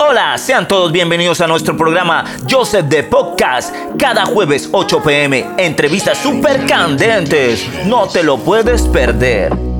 Hola, sean todos bienvenidos a nuestro programa Joseph de Podcast. Cada jueves 8 pm, entrevistas super candentes. No te lo puedes perder.